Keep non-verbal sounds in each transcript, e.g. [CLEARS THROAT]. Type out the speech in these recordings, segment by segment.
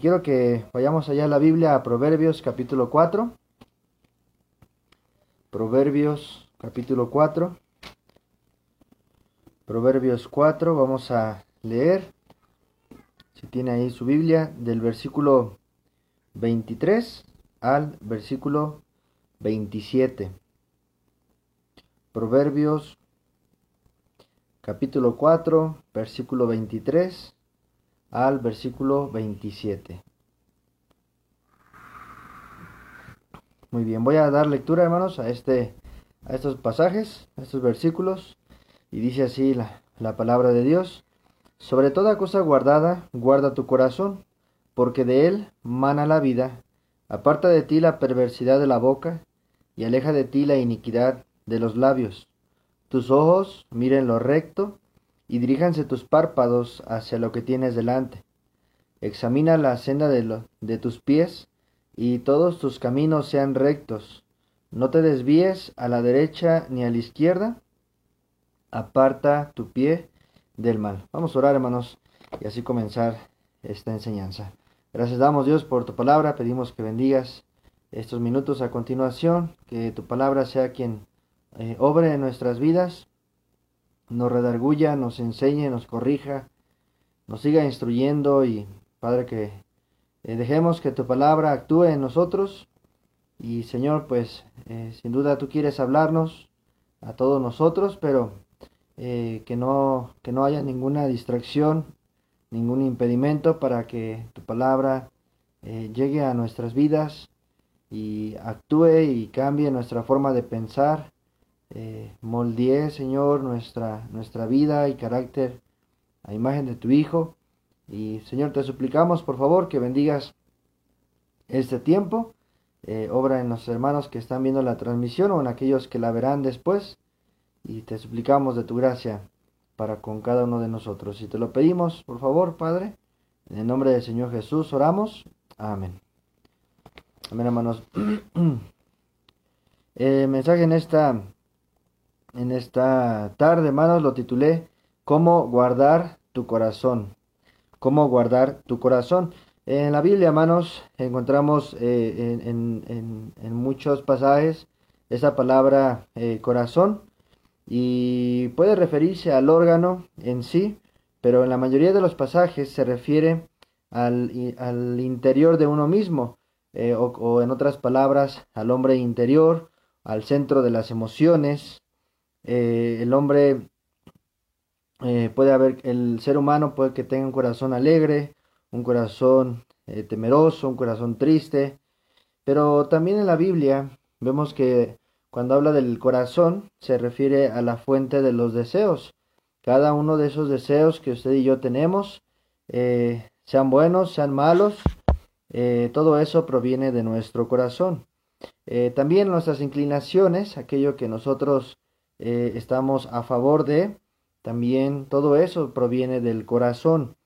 quiero que vayamos allá a la Biblia, a Proverbios capítulo 4. Proverbios capítulo 4. Proverbios 4, vamos a leer, si tiene ahí su Biblia, del versículo 23 al versículo 27. Proverbios capítulo 4, versículo 23 al versículo 27. Muy bien, voy a dar lectura, hermanos, a este a estos pasajes, a estos versículos, y dice así la, la palabra de Dios: Sobre toda cosa guardada, guarda tu corazón, porque de él mana la vida. Aparta de ti la perversidad de la boca, y aleja de ti la iniquidad de los labios. Tus ojos miren lo recto, y diríjanse tus párpados hacia lo que tienes delante. Examina la senda de, de tus pies, y todos tus caminos sean rectos. No te desvíes a la derecha ni a la izquierda. Aparta tu pie del mal. Vamos a orar, hermanos, y así comenzar esta enseñanza. Gracias damos, Dios, por tu palabra. Pedimos que bendigas estos minutos a continuación, que tu palabra sea quien eh, obre en nuestras vidas, nos redarguya, nos enseñe, nos corrija, nos siga instruyendo y, Padre, que eh, dejemos que tu palabra actúe en nosotros. Y Señor, pues eh, sin duda tú quieres hablarnos a todos nosotros, pero eh, que, no, que no haya ninguna distracción, ningún impedimento para que tu palabra llegue a nuestras vidas y actúe y cambie nuestra forma de pensar, moldee, Señor, nuestra, nuestra vida y carácter a imagen de tu Hijo. Y Señor, te suplicamos, por favor, que bendigas este tiempo eh, obra en los hermanos que están viendo la transmisión o en aquellos que la verán después. Y te suplicamos de tu gracia para con cada uno de nosotros. Y te lo pedimos, por favor, Padre, en el nombre del Señor Jesús oramos. Amén. Amén, hermanos. el [CLEARS THROAT] mensaje en esta, en esta tarde, hermanos, lo titulé ¿Cómo guardar tu corazón? ¿Cómo guardar tu corazón? En la Biblia, hermanos, encontramos eh, en, muchos pasajes esa palabra eh, corazón y puede referirse al órgano en sí, pero en la mayoría de los pasajes se refiere al, interior de uno mismo, eh, o, en otras palabras, al hombre interior, al centro de las emociones. El hombre puede haber, el ser humano puede que tenga un corazón alegre, un corazón eh, temeroso, un corazón triste. Pero también en la Biblia vemos que cuando habla del corazón se refiere a la fuente de los deseos. Cada uno de esos deseos que usted y yo tenemos, eh, sean buenos, sean malos, eh, todo eso proviene de nuestro corazón. también nuestras inclinaciones, aquello que nosotros estamos a favor de, también todo eso proviene del corazón.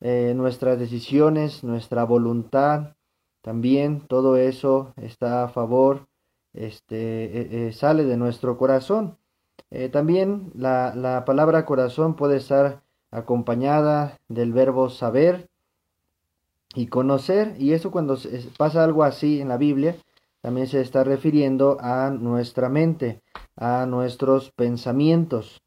Eh, nuestras decisiones, nuestra voluntad, también todo eso está a favor, este, eh, eh, sale de nuestro corazón. también la, la, palabra corazón puede estar acompañada del verbo saber y conocer, y eso cuando pasa algo así en la Biblia, también se está refiriendo a nuestra mente, a nuestros pensamientos.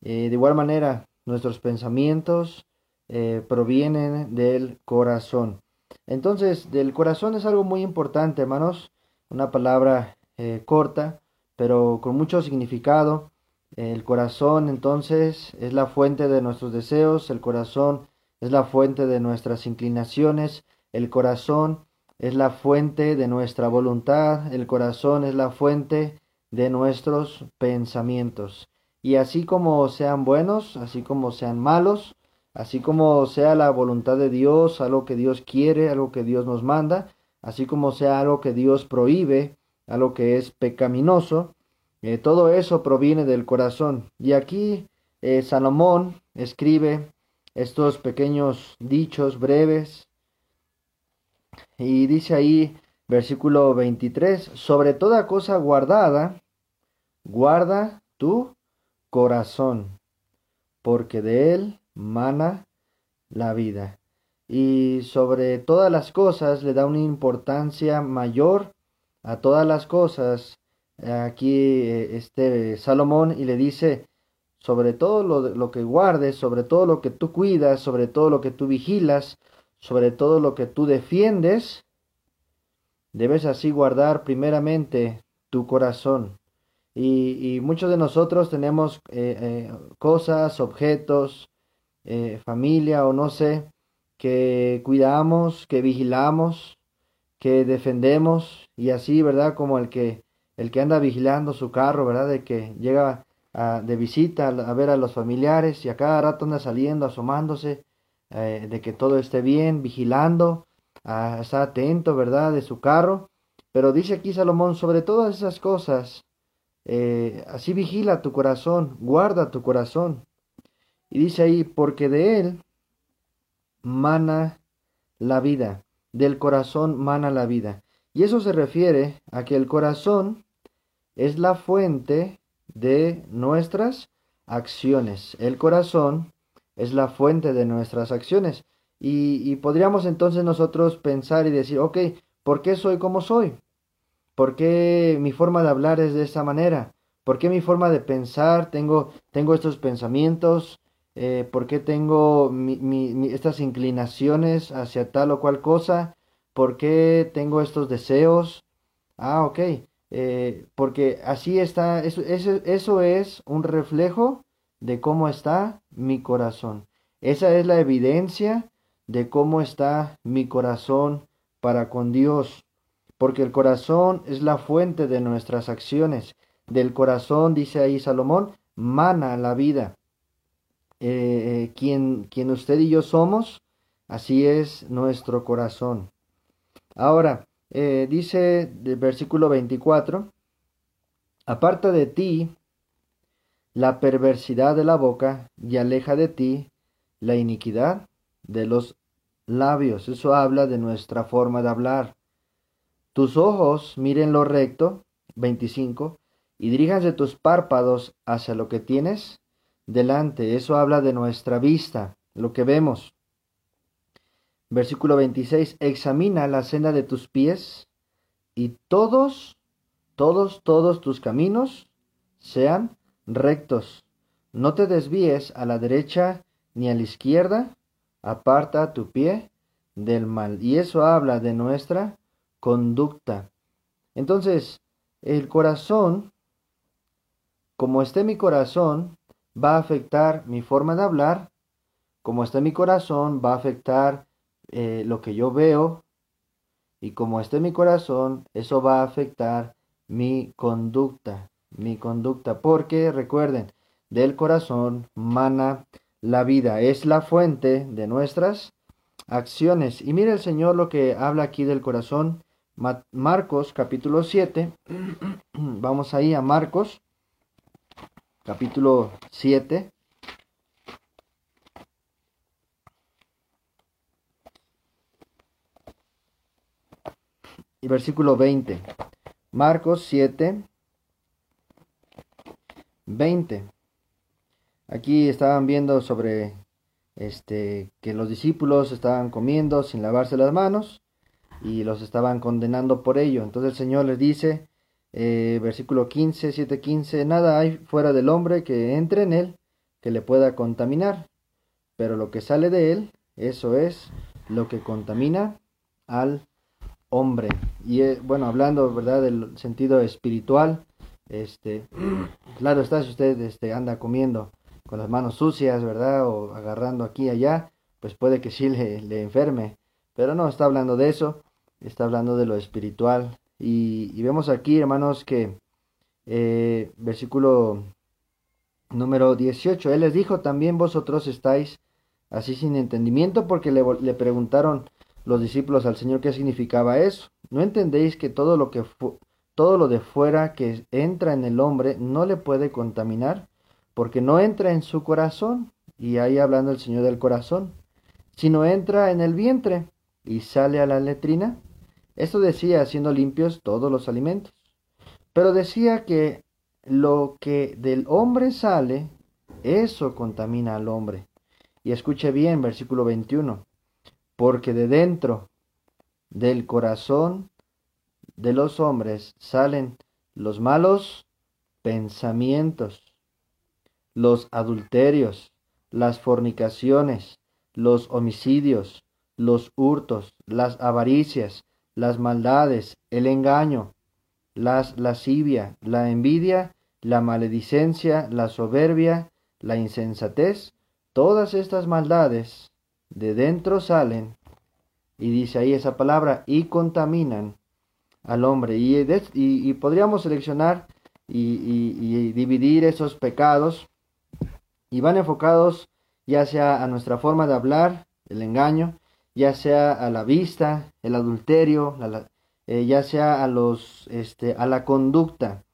de igual manera, nuestros pensamientos, eh, provienen del corazón. Entonces, del corazón es algo muy importante, hermanos. Una palabra eh, corta, pero con mucho significado. El corazón, entonces, es la fuente de nuestros deseos. El corazón es la fuente de nuestras inclinaciones. El corazón es la fuente de nuestra voluntad. El corazón es la fuente de nuestros pensamientos. Y así como sean buenos, así como sean malos, así como sea la voluntad de Dios, algo que Dios quiere, algo que Dios nos manda, así como sea algo que Dios prohíbe, algo que es pecaminoso, eh, todo eso proviene del corazón. Y aquí eh, Salomón escribe estos pequeños dichos breves y dice ahí versículo 23, sobre toda cosa guardada, guarda tu corazón, porque de él mana la vida. y sobre todas las cosas le da una importancia mayor a todas las cosas. Aquí eh, este Salomón y le dice sobre todo lo, lo que guardes, sobre todo lo que tú cuidas, sobre todo lo que tú vigilas, sobre todo lo que tú defiendes, debes así guardar primeramente tu corazón. Y, muchos de nosotros tenemos eh, eh, cosas, objetos, familia o no sé, que cuidamos, que vigilamos, que defendemos y así, ¿verdad? Como el que el que anda vigilando su carro, ¿verdad? De que llega de visita a, ver a los familiares y a cada rato anda saliendo, asomándose, eh, de que todo esté bien, vigilando, está atento, ¿verdad? De su carro. Pero dice aquí Salomón, sobre todas esas cosas, eh, así vigila tu corazón, guarda tu corazón. Y dice ahí, porque de él mana la vida, del corazón mana la vida. Y eso se refiere a que el corazón es la fuente de nuestras acciones. El corazón es la fuente de nuestras acciones. Y, podríamos entonces nosotros pensar y decir, ok, ¿por qué soy como soy? ¿Por qué mi forma de hablar es de esta manera? ¿Por qué mi forma de pensar tengo, tengo estos pensamientos? eh, por qué tengo estas inclinaciones hacia tal o cual cosa, por qué tengo estos deseos. Ah, ok, eh, porque así está, eso, eso es un reflejo de cómo está mi corazón. Esa es la evidencia de cómo está mi corazón para con Dios, porque el corazón es la fuente de nuestras acciones. Del corazón, dice ahí Salomón, mana la vida. Eh, quien, quien usted y yo somos, así es nuestro corazón. Ahora, eh, dice el versículo 24, aparta de ti la perversidad de la boca y aleja de ti la iniquidad de los labios. Eso habla de nuestra forma de hablar. Tus ojos miren lo recto, 25, y diríjanse tus párpados hacia lo que tienes delante. Eso habla de nuestra vista, lo que vemos. Versículo 26, examina la senda de tus pies y todos, todos, todos tus caminos sean rectos. No te desvíes a la derecha ni a la izquierda, aparta tu pie del mal. Y eso habla de nuestra conducta. Entonces, el corazón, como esté mi corazón, va a afectar mi forma de hablar, como está en mi corazón, va a afectar eh, lo que yo veo, y como está en mi corazón, eso va a afectar mi conducta, mi conducta, porque recuerden, del corazón mana la vida, es la fuente de nuestras acciones. Y mire el Señor lo que habla aquí del corazón, Marcos capítulo 7, [CLEARS THROAT] vamos ahí a Marcos capítulo 7. Y versículo 20. Marcos 7, 20. Aquí estaban viendo sobre este que los discípulos estaban comiendo sin lavarse las manos y los estaban condenando por ello. Entonces el Señor les dice, eh, versículo 15, 7, 15, nada hay fuera del hombre que entre en él que le pueda contaminar, pero lo que sale de él, eso es lo que contamina al hombre. Y eh, bueno, hablando, ¿verdad?, del sentido espiritual, este, [CLEARS THROAT] claro está, si usted este, anda comiendo con las manos sucias, ¿verdad?, o agarrando aquí y allá, pues puede que sí le, le enferme, pero no está hablando de eso, está hablando de lo espiritual, y, vemos aquí, hermanos, que eh, versículo número 18, Él les dijo, también vosotros estáis así sin entendimiento, porque le, le preguntaron los discípulos al Señor qué significaba eso. ¿No entendéis que todo lo que todo lo de fuera que entra en el hombre no le puede contaminar? Porque no entra en su corazón, y ahí hablando el Señor del corazón, sino entra en el vientre y sale a la letrina esto decía haciendo limpios todos los alimentos. Pero decía que lo que del hombre sale, eso contamina al hombre. Y escuche bien, versículo 21. porque de dentro del corazón de los hombres salen los malos pensamientos, los adulterios, las fornicaciones, los homicidios, los hurtos, las avaricias, las maldades, el engaño, las lascivia, la envidia, la maledicencia, la soberbia, la insensatez, todas estas maldades de dentro salen, y dice ahí esa palabra, y contaminan al hombre. Y, y, podríamos seleccionar y, dividir esos pecados, y van enfocados ya sea a nuestra forma de hablar, el engaño, ya sea a la vista, el adulterio, eh, ya sea a los, este, a la conducta,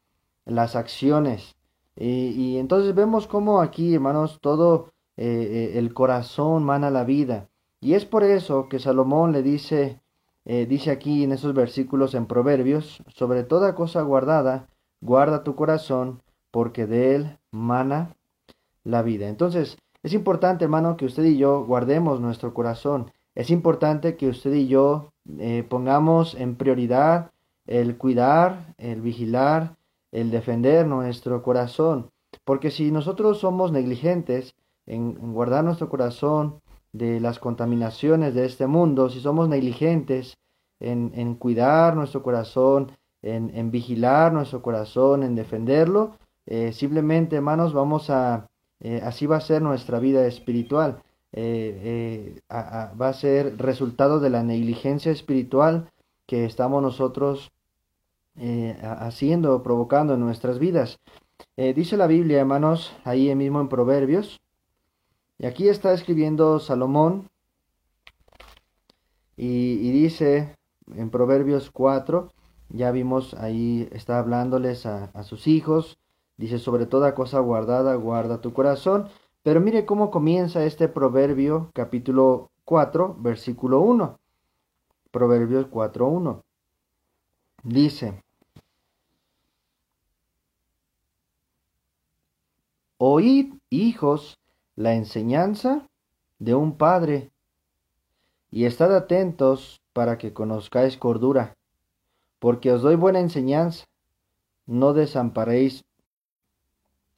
las acciones. y entonces vemos como aquí, hermanos, todo eh, eh, el corazón mana la vida. Y es por eso que Salomón le dice, dice aquí en esos versículos en Proverbios, sobre toda cosa guardada, guarda tu corazón, porque de él mana la vida. Entonces, es importante, hermano, que usted y yo guardemos nuestro corazón. Es importante que usted y yo pongamos en prioridad el cuidar, el vigilar, el defender nuestro corazón. Porque si nosotros somos negligentes, en, guardar nuestro corazón de las contaminaciones de este mundo, si somos negligentes en, en cuidar nuestro corazón, en, en, vigilar nuestro corazón, en defenderlo, eh, simplemente, hermanos, vamos a, eh, así va a ser nuestra vida espiritual. Eh, va a ser resultado de la negligencia espiritual que estamos nosotros haciendo, provocando en nuestras vidas. dice la Biblia, hermanos, ahí mismo en Proverbios, y aquí está escribiendo Salomón y, dice en Proverbios 4, ya vimos ahí, está hablándoles a sus hijos, dice sobre toda cosa guardada, guarda tu corazón. Pero mire cómo comienza este proverbio capítulo 4, versículo 1. Proverbios 1. Dice, Oíd, hijos, la enseñanza de un padre, y estad atentos para que conozcáis cordura, porque os doy buena enseñanza, no desamparéis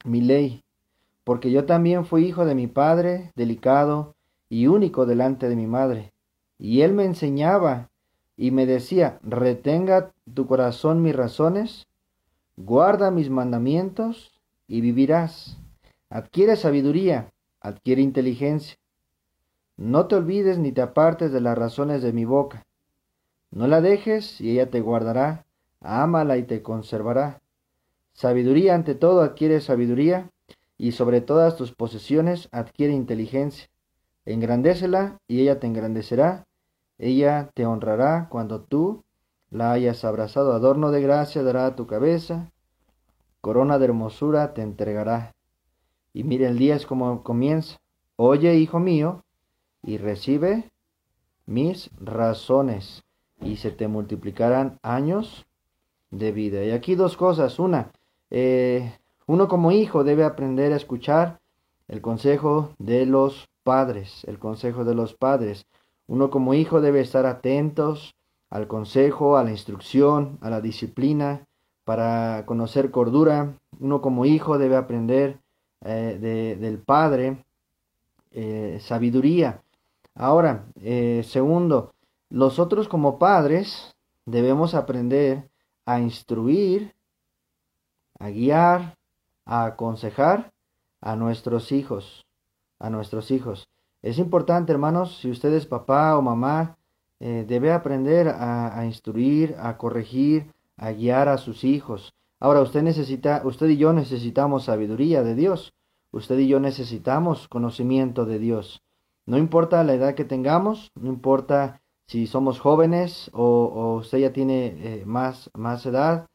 mi ley, porque yo también fui hijo de mi padre, delicado y único delante de mi madre, y él me enseñaba y me decía, retenga tu corazón mis razones, guarda mis mandamientos y vivirás. Adquiere sabiduría adquiere inteligencia. No te olvides ni te apartes de las razones de mi boca. No la dejes y ella te guardará, ámala y te conservará. Sabiduría ante todo adquiere sabiduría, y sobre todas tus posesiones adquiere inteligencia. Engrandécela y ella te engrandecerá, ella te honrará cuando tú la hayas abrazado. Adorno de gracia dará a tu cabeza, corona de hermosura te entregará. Y mire el día es como comienza. Oye, hijo mío, y recibe mis razones, y se te multiplicarán años de vida. Y aquí dos cosas. Una, eh, uno como hijo debe aprender a escuchar el consejo de los padres, el consejo de los padres. Uno como hijo debe estar atentos al consejo, a la instrucción, a la disciplina, para conocer cordura. Uno como hijo debe aprender eh, del Padre, eh, sabiduría. Ahora, eh, segundo, nosotros como padres debemos aprender a instruir, a guiar, a aconsejar a nuestros hijos, a nuestros hijos. Es importante, hermanos, si usted es papá o mamá, debe aprender a, a, instruir, a corregir, a guiar a sus hijos. Ahora usted necesita, usted y yo necesitamos sabiduría de Dios. Usted y yo necesitamos conocimiento de Dios. No importa la edad que tengamos, no importa si somos jóvenes o, usted ya tiene eh, más, más edad,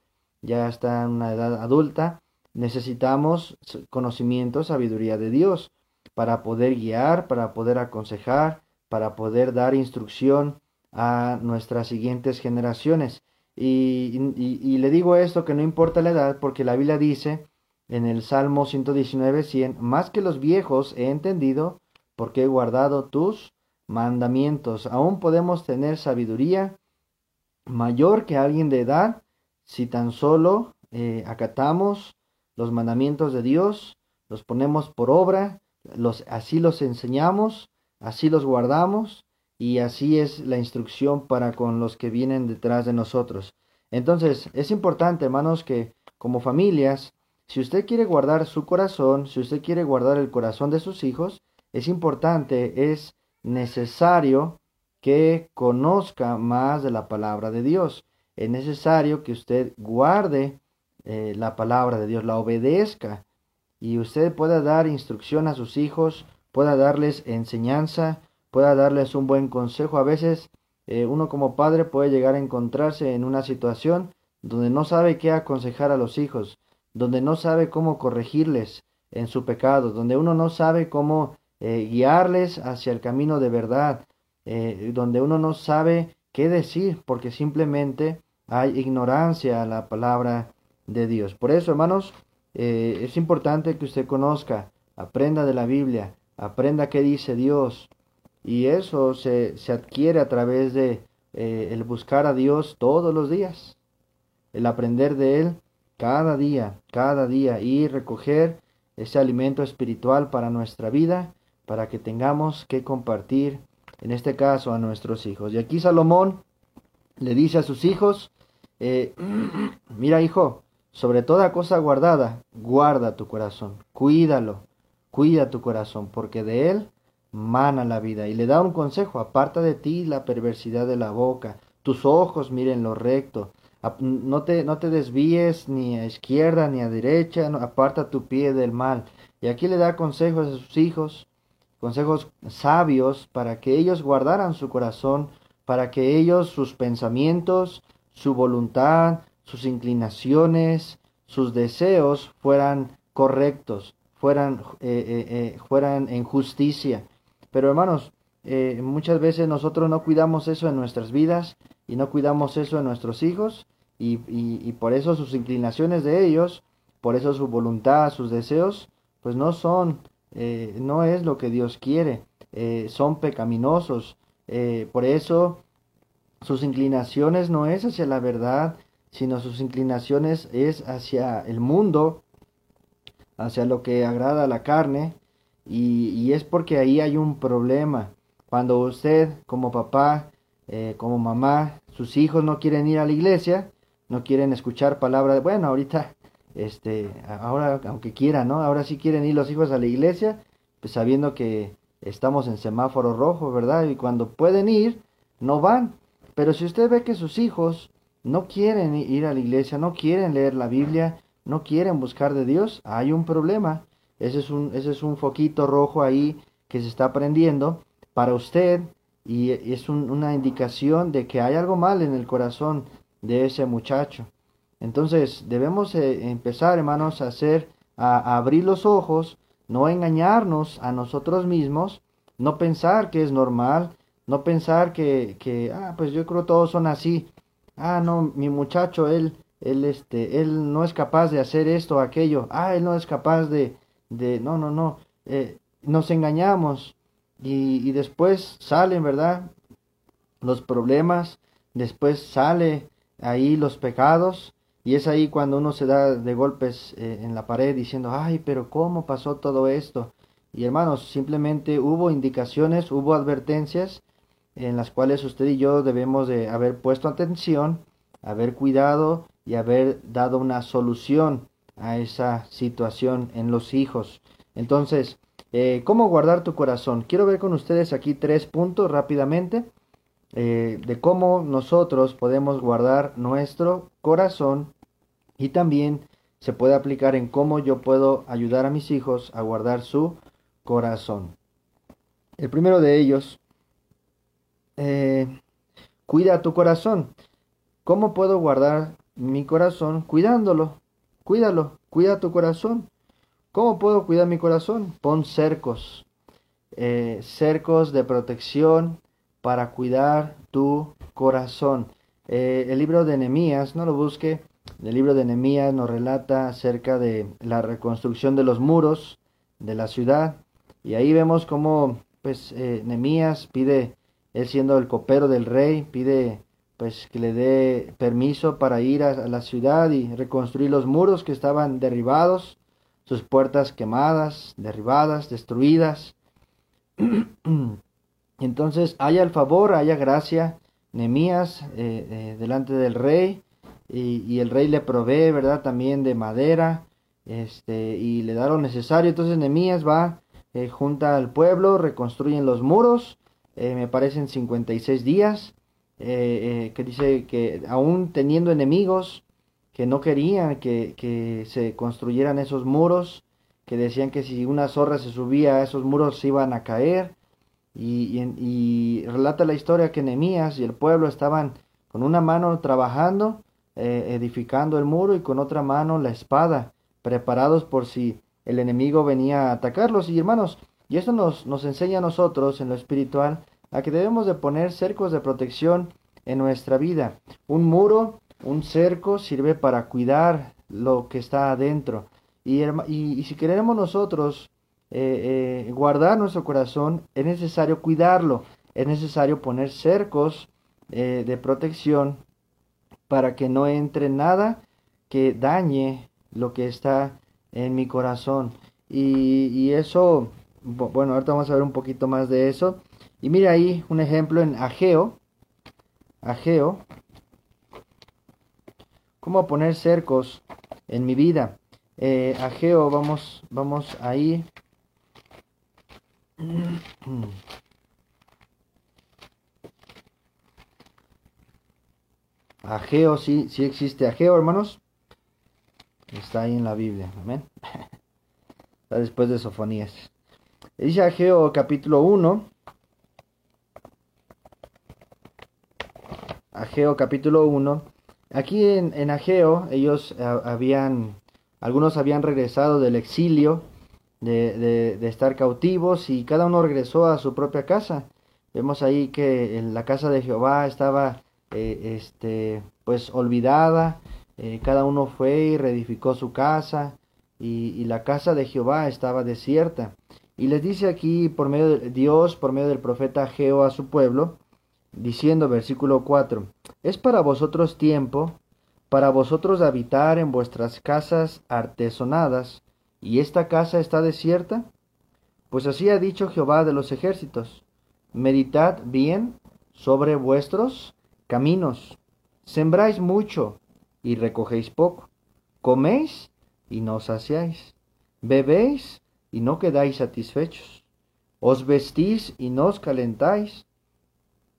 ya está en una edad adulta, necesitamos conocimiento, sabiduría de Dios para poder guiar, para poder aconsejar, para poder dar instrucción a nuestras siguientes generaciones. Y, y, le digo esto que no importa la edad, porque la Biblia dice en el Salmo 119, 100, más que los viejos he entendido, porque he guardado tus mandamientos. Aún podemos tener sabiduría mayor que alguien de edad si tan solo eh, acatamos los mandamientos de Dios, los ponemos por obra, los, así los enseñamos, así los guardamos y así es la instrucción para con los que vienen detrás de nosotros. Entonces, es importante, hermanos, que como familias, si usted quiere guardar su corazón, si usted quiere guardar el corazón de sus hijos, es importante, es necesario que conozca más de la palabra de Dios. Es necesario que usted guarde eh, la palabra de Dios, la obedezca y usted pueda dar instrucción a sus hijos, pueda darles enseñanza, pueda darles un buen consejo. A veces eh, uno como padre puede llegar a encontrarse en una situación donde no sabe qué aconsejar a los hijos, donde no sabe cómo corregirles en su pecado, donde uno no sabe cómo eh, guiarles hacia el camino de verdad, donde uno no sabe qué decir, porque simplemente hay ignorancia a la palabra de Dios. Por eso, hermanos, es importante que usted conozca, aprenda de la Biblia, aprenda qué dice Dios, y eso se, se adquiere a través de eh, el buscar a Dios todos los días, el aprender de Él cada día, cada día. Y recoger ese alimento espiritual para nuestra vida, para que tengamos que compartir, en este caso, a nuestros hijos. Y aquí Salomón le dice a sus hijos, eh, [CLEARS THROAT] mira hijo, sobre toda cosa guardada, guarda tu corazón, cuídalo, cuida tu corazón, porque de él mana la vida. Y le da un consejo, aparta de ti la perversidad de la boca, tus ojos miren lo recto, no te, no te desvíes ni a izquierda ni a derecha, aparta tu pie del mal. Y aquí le da consejos a sus hijos, consejos sabios para que ellos guardaran su corazón, para que ellos sus pensamientos, su voluntad, sus inclinaciones, sus deseos fueran correctos, fueran, eh, eh, eh, fueran en justicia. Pero hermanos, muchas veces nosotros no cuidamos eso en nuestras vidas y no cuidamos eso en nuestros hijos y, y, por eso sus inclinaciones de ellos, por eso su voluntad, sus deseos, pues no son, eh, no es lo que Dios quiere, eh, son pecaminosos. por eso sus inclinaciones no es hacia la verdad, sino sus inclinaciones es hacia el mundo, hacia lo que agrada a la carne, y, es porque ahí hay un problema. Cuando usted como papá, eh, como mamá, sus hijos no quieren ir a la iglesia, no quieren escuchar palabras, bueno, ahorita, este, ahora, aunque quieran, ¿no? Ahora sí quieren ir los hijos a la iglesia, pues sabiendo que estamos en semáforo rojo, ¿verdad? Y cuando pueden ir, no van. Pero si usted ve que sus hijos no quieren ir a la iglesia, no quieren leer la Biblia, no quieren buscar de Dios, hay un problema. Ese es un, ese es un foquito rojo ahí que se está prendiendo para usted y es una indicación de que hay algo mal en el corazón de ese muchacho. Entonces debemos eh, empezar, hermanos, a hacer, a, abrir los ojos, no engañarnos a nosotros mismos, no pensar que es normal, no pensar que, que ah, pues yo creo todos son así. Ah, no, mi muchacho, él, él, este, él no es capaz de hacer esto o aquello. Ah, él no es capaz de, de no, no, no, eh, nos engañamos y, y, después salen, ¿verdad? Los problemas, después sale ahí los pecados y es ahí cuando uno se da de golpes eh, en la pared diciendo, ay, pero ¿cómo pasó todo esto? Y hermanos, simplemente hubo indicaciones, hubo advertencias en las cuales usted y yo debemos de haber puesto atención, haber cuidado y haber dado una solución a esa situación en los hijos. Entonces, eh, ¿cómo guardar tu corazón? Quiero ver con ustedes aquí tres puntos rápidamente eh, de cómo nosotros podemos guardar nuestro corazón y también se puede aplicar en cómo yo puedo ayudar a mis hijos a guardar su corazón. El primero de ellos, eh, cuida tu corazón. ¿Cómo puedo guardar mi corazón? Cuidándolo. Cuídalo, cuida tu corazón. ¿Cómo puedo cuidar mi corazón? Pon cercos, eh, cercos de protección para cuidar tu corazón. Eh, el libro de Nehemías, no lo busque, el libro de Nehemías nos relata acerca de la reconstrucción de los muros de la ciudad y ahí vemos cómo pues eh, Nemías pide, él siendo el copero del rey, pide pues que le dé permiso para ir a, la ciudad y reconstruir los muros que estaban derribados, sus puertas quemadas, derribadas, destruidas. [CLEARS THROAT] [CLEARS THROAT] Entonces haya el favor, haya gracia, Nemías eh, eh, delante del rey y, el rey le provee, ¿verdad? También de madera este, y le da lo necesario. Entonces Nemías va eh, junta al pueblo, reconstruyen los muros, eh, me parecen 56 días, que dice que aún teniendo enemigos que no querían que, que, se construyeran esos muros, que decían que si una zorra se subía a esos muros se iban a caer, y, y, relata la historia que Nemías y el pueblo estaban con una mano trabajando, edificando el muro y con otra mano la espada, preparados por si el enemigo venía a atacarlos. Y hermanos, y esto nos, nos enseña a nosotros en lo espiritual a que debemos de poner cercos de protección en nuestra vida. Un muro, un cerco sirve para cuidar lo que está adentro. Y, si queremos nosotros eh, eh, guardar nuestro corazón, es necesario cuidarlo, es necesario poner cercos eh, de protección para que no entre nada que dañe lo que está en mi corazón. Y, eso, bueno, ahorita vamos a ver un poquito más de eso. Y mira ahí un ejemplo en Ageo. Ageo. ¿Cómo poner cercos en mi vida? Eh, Ageo, vamos, vamos ahí. Ageo, sí, sí existe Ageo, hermanos. Está ahí en la Biblia. Amén. [LAUGHS] Está después de Sofonías. Dice Ageo capítulo 1. Ageo capítulo 1. Aquí en, en Ageo ellos eh, habían, algunos habían regresado del exilio, de, de, de, estar cautivos y cada uno regresó a su propia casa. Vemos ahí que en la casa de Jehová estaba eh, este, pues olvidada, eh, cada uno fue y reedificó su casa, y, la casa de Jehová estaba desierta. Y les dice aquí por medio de Dios, por medio del profeta Geo a su pueblo, diciendo versículo 4, es para vosotros tiempo, para vosotros habitar en vuestras casas artesonadas, y esta casa está desierta. Pues así ha dicho Jehová de los ejércitos, meditad bien sobre vuestros caminos, sembráis mucho, y recogéis poco. Coméis y no saciáis. Bebéis y no quedáis satisfechos. Os vestís y no os calentáis.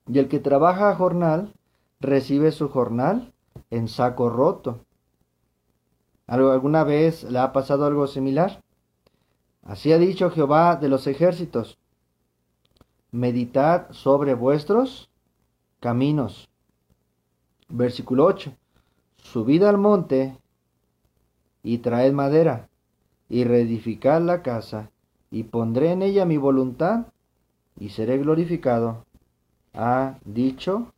Y el que trabaja a jornal recibe su jornal en saco roto. ¿Alguna vez le ha pasado algo similar? Así ha dicho Jehová de los ejércitos. Meditad sobre vuestros caminos. Versículo 8 subid al monte y traed madera y reedificad la casa y pondré en ella mi voluntad y seré glorificado, ha dicho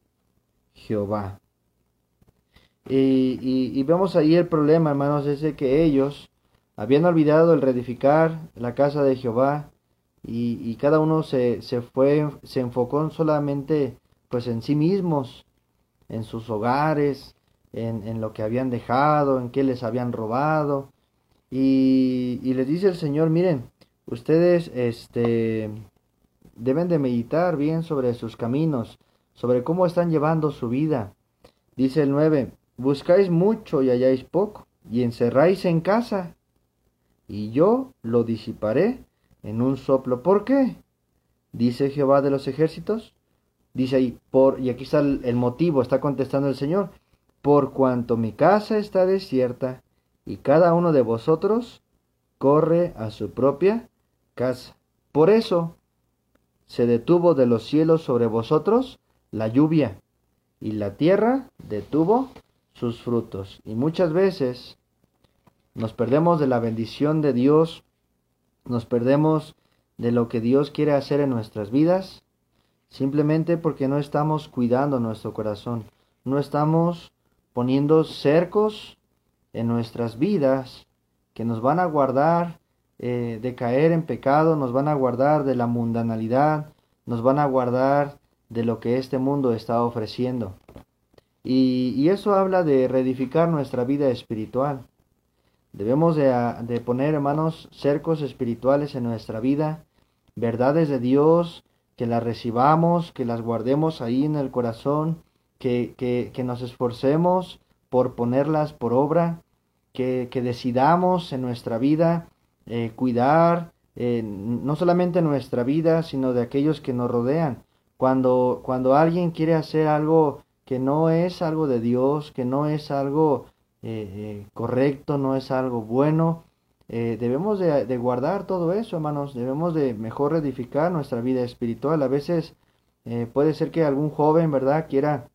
Jehová. Y, vemos ahí el problema, hermanos, ese que ellos habían olvidado el reedificar la casa de Jehová y, y cada uno se, se, fue, se enfocó solamente pues en sí mismos, en sus hogares, en, lo que habían dejado, en qué les habían robado. Y, y les dice el Señor, miren, ustedes este, deben de meditar bien sobre sus caminos, sobre cómo están llevando su vida. Dice el 9, buscáis mucho y halláis poco, y encerráis en casa, y yo lo disiparé en un soplo. ¿Por qué? Dice Jehová de los ejércitos. Dice ahí, por, y aquí está el motivo, está contestando el Señor por cuanto mi casa está desierta y cada uno de vosotros corre a su propia casa. Por eso se detuvo de los cielos sobre vosotros la lluvia y la tierra detuvo sus frutos. Y muchas veces nos perdemos de la bendición de Dios, nos perdemos de lo que Dios quiere hacer en nuestras vidas, simplemente porque no estamos cuidando nuestro corazón, no estamos poniendo cercos en nuestras vidas que nos van a guardar eh, de caer en pecado, nos van a guardar de la mundanalidad, nos van a guardar de lo que este mundo está ofreciendo. Y, eso habla de reedificar nuestra vida espiritual. Debemos de, poner, hermanos, cercos espirituales en nuestra vida, verdades de Dios, que las recibamos, que las guardemos ahí en el corazón, que, que, que nos esforcemos por ponerlas por obra, que, que decidamos en nuestra vida eh, cuidar eh, no solamente nuestra vida, sino de aquellos que nos rodean. Cuando, cuando alguien quiere hacer algo que no es algo de Dios, que no es algo eh, correcto, no es algo bueno, debemos de, guardar todo eso, hermanos. Debemos de mejor edificar nuestra vida espiritual. A veces puede ser que algún joven, ¿verdad?, quiera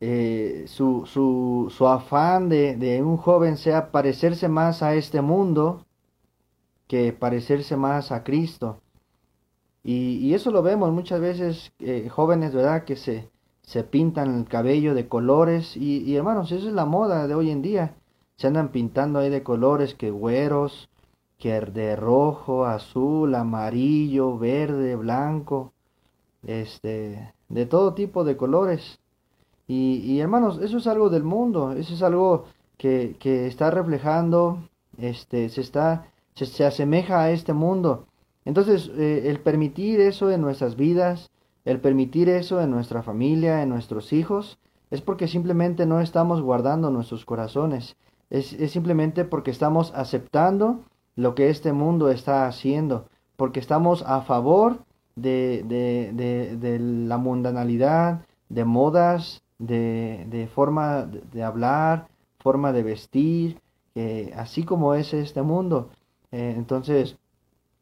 su, su, su, afán de, de, un joven sea parecerse más a este mundo que parecerse más a Cristo. Y, eso lo vemos muchas veces, eh, jóvenes, ¿verdad? Que se, se pintan el cabello de colores. Y, hermanos, eso es la moda de hoy en día. Se andan pintando ahí de colores que güeros, que de rojo, azul, amarillo, verde, blanco, este, de todo tipo de colores. Y, y hermanos, eso es algo del mundo, eso es algo que, que está reflejando, este, se está se, asemeja a este mundo. Entonces, eh, el permitir eso en nuestras vidas, el permitir eso en nuestra familia, en nuestros hijos, es porque simplemente no estamos guardando nuestros corazones. Es, simplemente porque estamos aceptando lo que este mundo está haciendo, porque estamos a favor de, de, de, la mundanalidad, de modas, de, forma de hablar, forma de vestir, así como es este mundo. Eh, entonces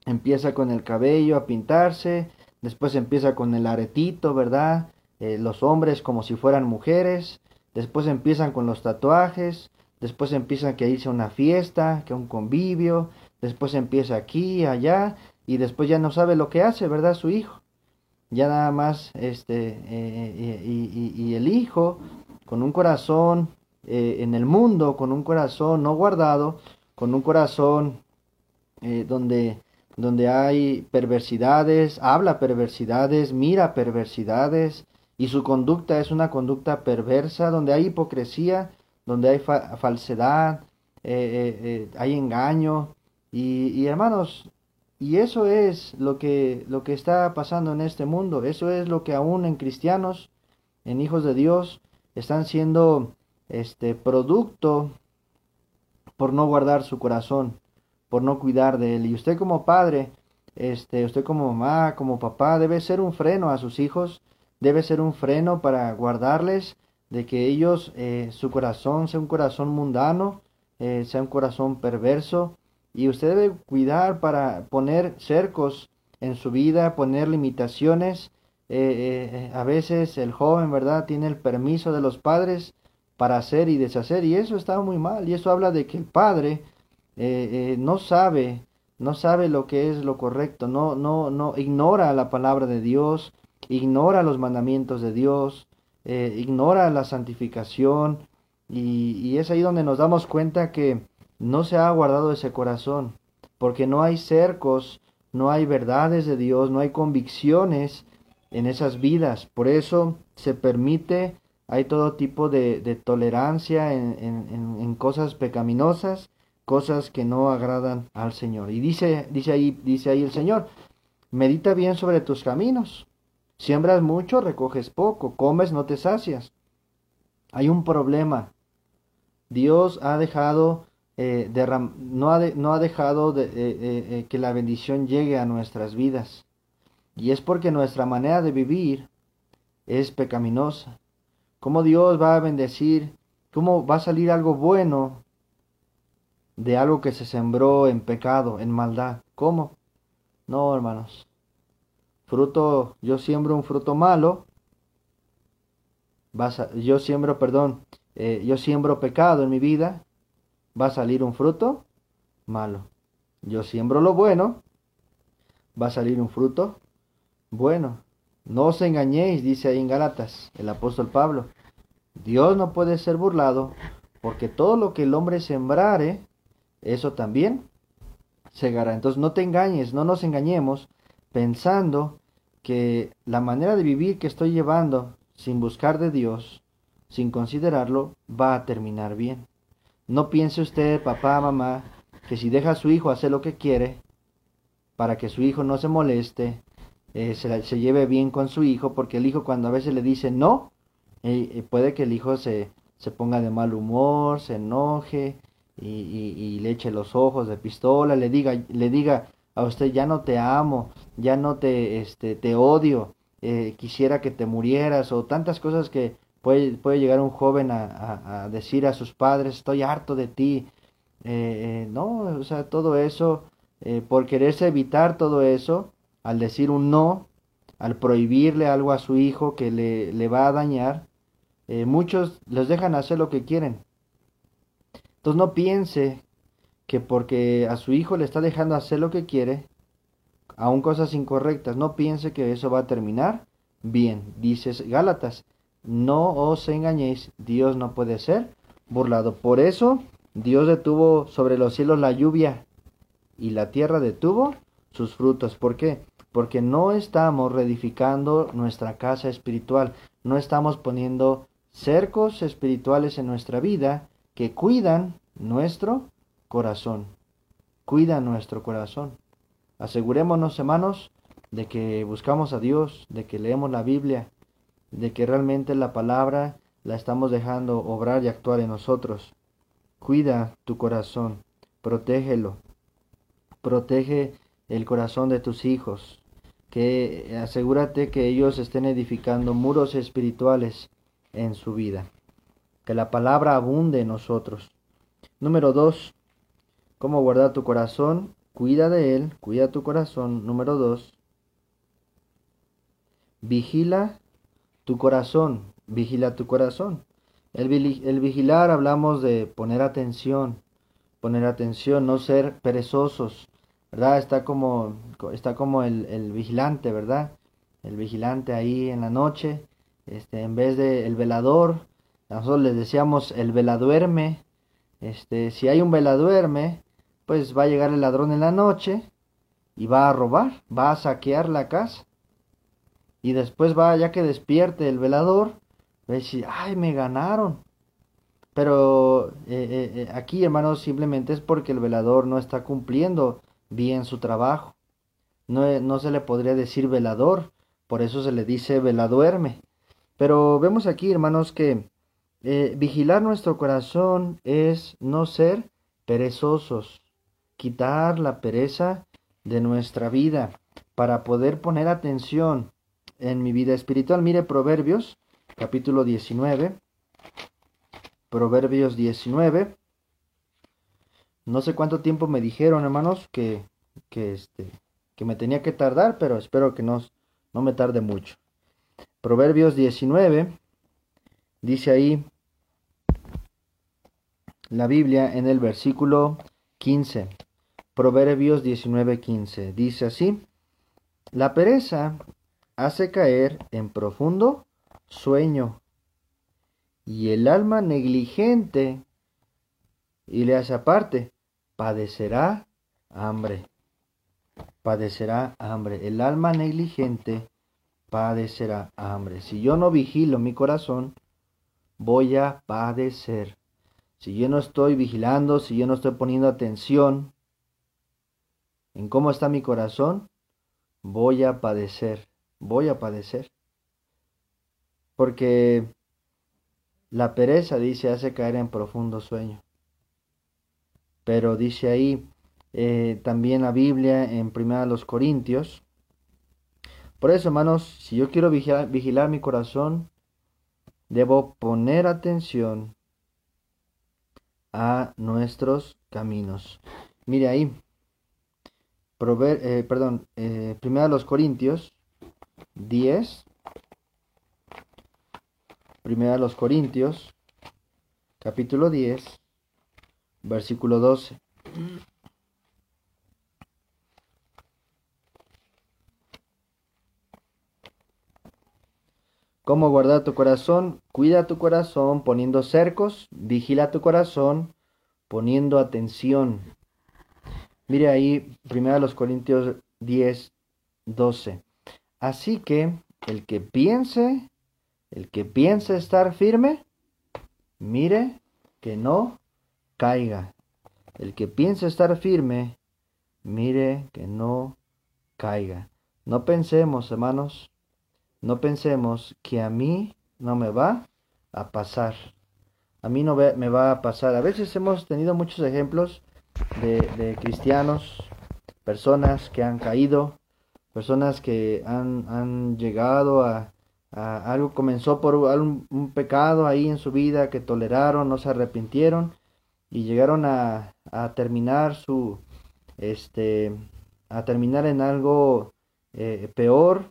empieza con el cabello a pintarse, después empieza con el aretito, ¿verdad? Eh, los hombres como si fueran mujeres, después empiezan con los tatuajes, después empiezan que a una fiesta, que un convivio, después empieza aquí, allá, y después ya no sabe lo que hace, ¿verdad? Su hijo. Ya nada más, este, eh, y, y, el hijo, con un corazón en el mundo, con un corazón no guardado, con un corazón eh, donde, donde hay perversidades, habla perversidades, mira perversidades, y su conducta es una conducta perversa, donde hay hipocresía, donde hay falsedad, eh, eh, hay engaño, y, y, hermanos, y eso es lo que, lo que está pasando en este mundo, eso es lo que aún en cristianos, en hijos de Dios, están siendo este producto por no guardar su corazón por no cuidar de él. Y usted como padre, este, usted como mamá, como papá, debe ser un freno a sus hijos, debe ser un freno para guardarles de que ellos, eh, su corazón sea un corazón mundano, eh, sea un corazón perverso, y usted debe cuidar para poner cercos en su vida, poner limitaciones. Eh, a veces el joven, ¿verdad?, tiene el permiso de los padres para hacer y deshacer, y eso está muy mal, y eso habla de que el padre eh, eh, no sabe, no sabe lo que es lo correcto, no, no, no, ignora la palabra de Dios, ignora los mandamientos de Dios, eh, ignora la santificación, y, es ahí donde nos damos cuenta que no se ha guardado ese corazón, porque no hay cercos, no hay verdades de Dios, no hay convicciones en esas vidas. Por eso se permite, hay todo tipo de, tolerancia en, en, cosas pecaminosas cosas que no agradan al Señor. Y dice, dice ahí, dice ahí el Señor, medita bien sobre tus caminos. Siembras mucho, recoges poco, comes, no te sacias. Hay un problema. Dios ha dejado, eh, no, ha no, ha dejado de, eh, eh, que la bendición llegue a nuestras vidas. Y es porque nuestra manera de vivir es pecaminosa. ¿Cómo Dios va a bendecir? ¿Cómo va a salir algo bueno de algo que se sembró en pecado, en maldad. ¿Cómo? No, hermanos. Fruto, yo siembro un fruto malo. Vas yo siembro, perdón, eh, yo siembro pecado en mi vida. Va a salir un fruto malo. Yo siembro lo bueno. Va a salir un fruto bueno. No os engañéis, dice ahí en Galatas el apóstol Pablo. Dios no puede ser burlado, porque todo lo que el hombre sembrare, eso también cegará. Entonces no te engañes, no nos engañemos pensando que la manera de vivir que estoy llevando sin buscar de Dios, sin considerarlo, va a terminar bien. No piense usted, papá, mamá, que si deja a su hijo hacer lo que quiere, para que su hijo no se moleste, eh, se, lleve bien con su hijo, porque el hijo cuando a veces le dice no, eh, eh, puede que el hijo se, se, ponga de mal humor, se enoje y, le eche los ojos de pistola, le diga, le diga a usted ya no te amo, ya no te, este, te odio, quisiera que te murieras o tantas cosas que puede, puede llegar un joven a, a, decir a sus padres, estoy harto de ti. no, o sea, todo eso, por quererse evitar todo eso, al decir un no, al prohibirle algo a su hijo que le, le va a dañar, eh, muchos les dejan hacer lo que quieren. Entonces no piense que porque a su hijo le está dejando hacer lo que quiere, aún cosas incorrectas, no piense que eso va a terminar bien. Dices Gálatas, no os engañéis, Dios no puede ser burlado. Por eso Dios detuvo sobre los cielos la lluvia y la tierra detuvo sus frutos. ¿Por qué? porque no estamos reedificando nuestra casa espiritual, no estamos poniendo cercos espirituales en nuestra vida que cuidan nuestro corazón, cuidan nuestro corazón. Asegurémonos, hermanos, de que buscamos a Dios, de que leemos la Biblia, de que realmente la palabra la estamos dejando obrar y actuar en nosotros. Cuida tu corazón, protégelo, protege el corazón de tus hijos, que asegúrate que ellos estén edificando muros espirituales en su vida, que la palabra abunde en nosotros. Número dos, cómo guardar tu corazón, cuida de él, cuida tu corazón. Número dos, vigila tu corazón, vigila tu corazón. El, el vigilar hablamos de poner atención, poner atención, no ser perezosos, ¿verdad? Está como, está como el, el, vigilante, ¿verdad? El vigilante ahí en la noche, este, en vez de el velador, nosotros les decíamos el veladuerme, este, si hay un veladuerme, pues va a llegar el ladrón en la noche y va a robar, va a saquear la casa. Y después va, ya que despierte el velador, va a decir, ay, me ganaron. Pero eh, eh, eh, aquí, hermanos, simplemente es porque el velador no está cumpliendo bien su trabajo. No, no se le podría decir velador, por eso se le dice veladuerme. Pero vemos aquí, hermanos, que eh, vigilar nuestro corazón es no ser perezosos, quitar la pereza de nuestra vida para poder poner atención en mi vida espiritual. Mire Proverbios, capítulo 19. Proverbios 19, no sé cuánto tiempo me dijeron, hermanos, que, que, este, que me tenía que tardar, pero espero que no, no me tarde mucho. Proverbios 19, dice ahí la Biblia en el versículo 15. Proverbios 19, 15. Dice así, la pereza hace caer en profundo sueño y el alma negligente y le hace aparte padecerá hambre. Padecerá hambre. El alma negligente padecerá hambre. Si yo no vigilo mi corazón, voy a padecer. Si yo no estoy vigilando, si yo no estoy poniendo atención en cómo está mi corazón, voy a padecer. Voy a padecer. Porque la pereza, dice, hace caer en profundo sueño. Pero dice ahí eh, también la Biblia en Primera los Corintios. Por eso, hermanos, si yo quiero vigilar mi corazón, debo poner atención a nuestros caminos. Mire ahí, eh, perdón, eh, Primera los Corintios 10, Primera los Corintios, capítulo 10, versículo 12. ¿Cómo guardar tu corazón? Cuida tu corazón poniendo cercos, vigila tu corazón poniendo atención. Mire ahí, primero los Corintios 10, 12. Así que el que piense, el que piense estar firme, mire que no caiga. El que piense estar firme, mire que no caiga. No pensemos, hermanos, no pensemos que a mí no me va a pasar. A mí no me va a pasar. A veces hemos tenido muchos ejemplos de, cristianos, personas que han caído, personas que han, llegado a, algo, comenzó por un, un, pecado ahí en su vida que toleraron, no se arrepintieron y llegaron a, a terminar su, este, a terminar en algo eh, peor,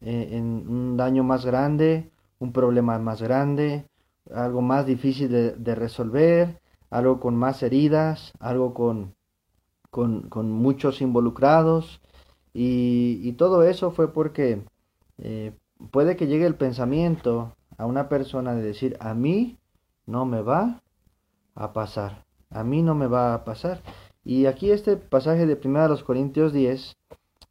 eh, en un daño más grande, un problema más grande, algo más difícil de, resolver, algo con más heridas, algo con, con, muchos involucrados. Y, todo eso fue porque eh, puede que llegue el pensamiento a una persona de decir, a mí no me va a pasar, a mí no me va a pasar. Y aquí este pasaje de 1 Corintios 10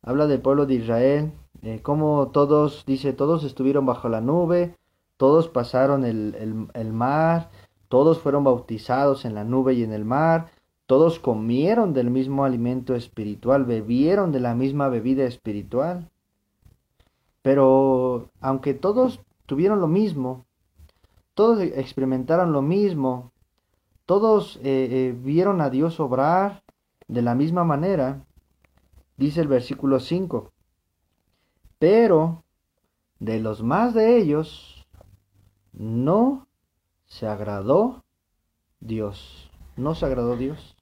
habla del pueblo de Israel, eh, como todos, dice, todos estuvieron bajo la nube, todos pasaron el, el, mar, todos fueron bautizados en la nube y en el mar, todos comieron del mismo alimento espiritual, bebieron de la misma bebida espiritual. Pero aunque todos tuvieron lo mismo, todos experimentaron lo mismo, todos eh, eh, vieron a Dios obrar, de la misma manera, dice el versículo 5, pero de los más de ellos no se agradó Dios, no se agradó Dios.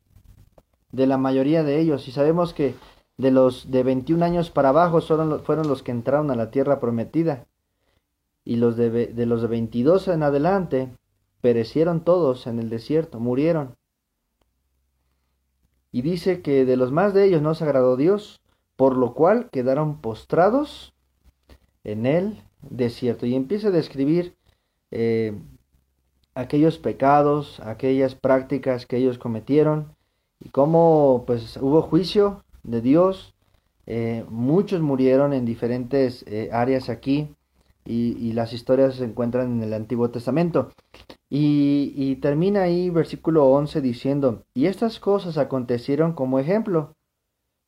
De la mayoría de ellos, y sabemos que de los de 21 años para abajo fueron, los que entraron a la tierra prometida, y los de, de los de 22 en adelante perecieron todos en el desierto, murieron. Y dice que de los más de ellos no se agradó Dios, por lo cual quedaron postrados en el desierto. Y empieza a describir eh, aquellos pecados, aquellas prácticas que ellos cometieron y cómo pues hubo juicio de Dios. Eh, muchos murieron en diferentes eh, áreas aquí y, las historias se encuentran en el Antiguo Testamento. Y, termina ahí versículo 11 diciendo, y estas cosas acontecieron como ejemplo,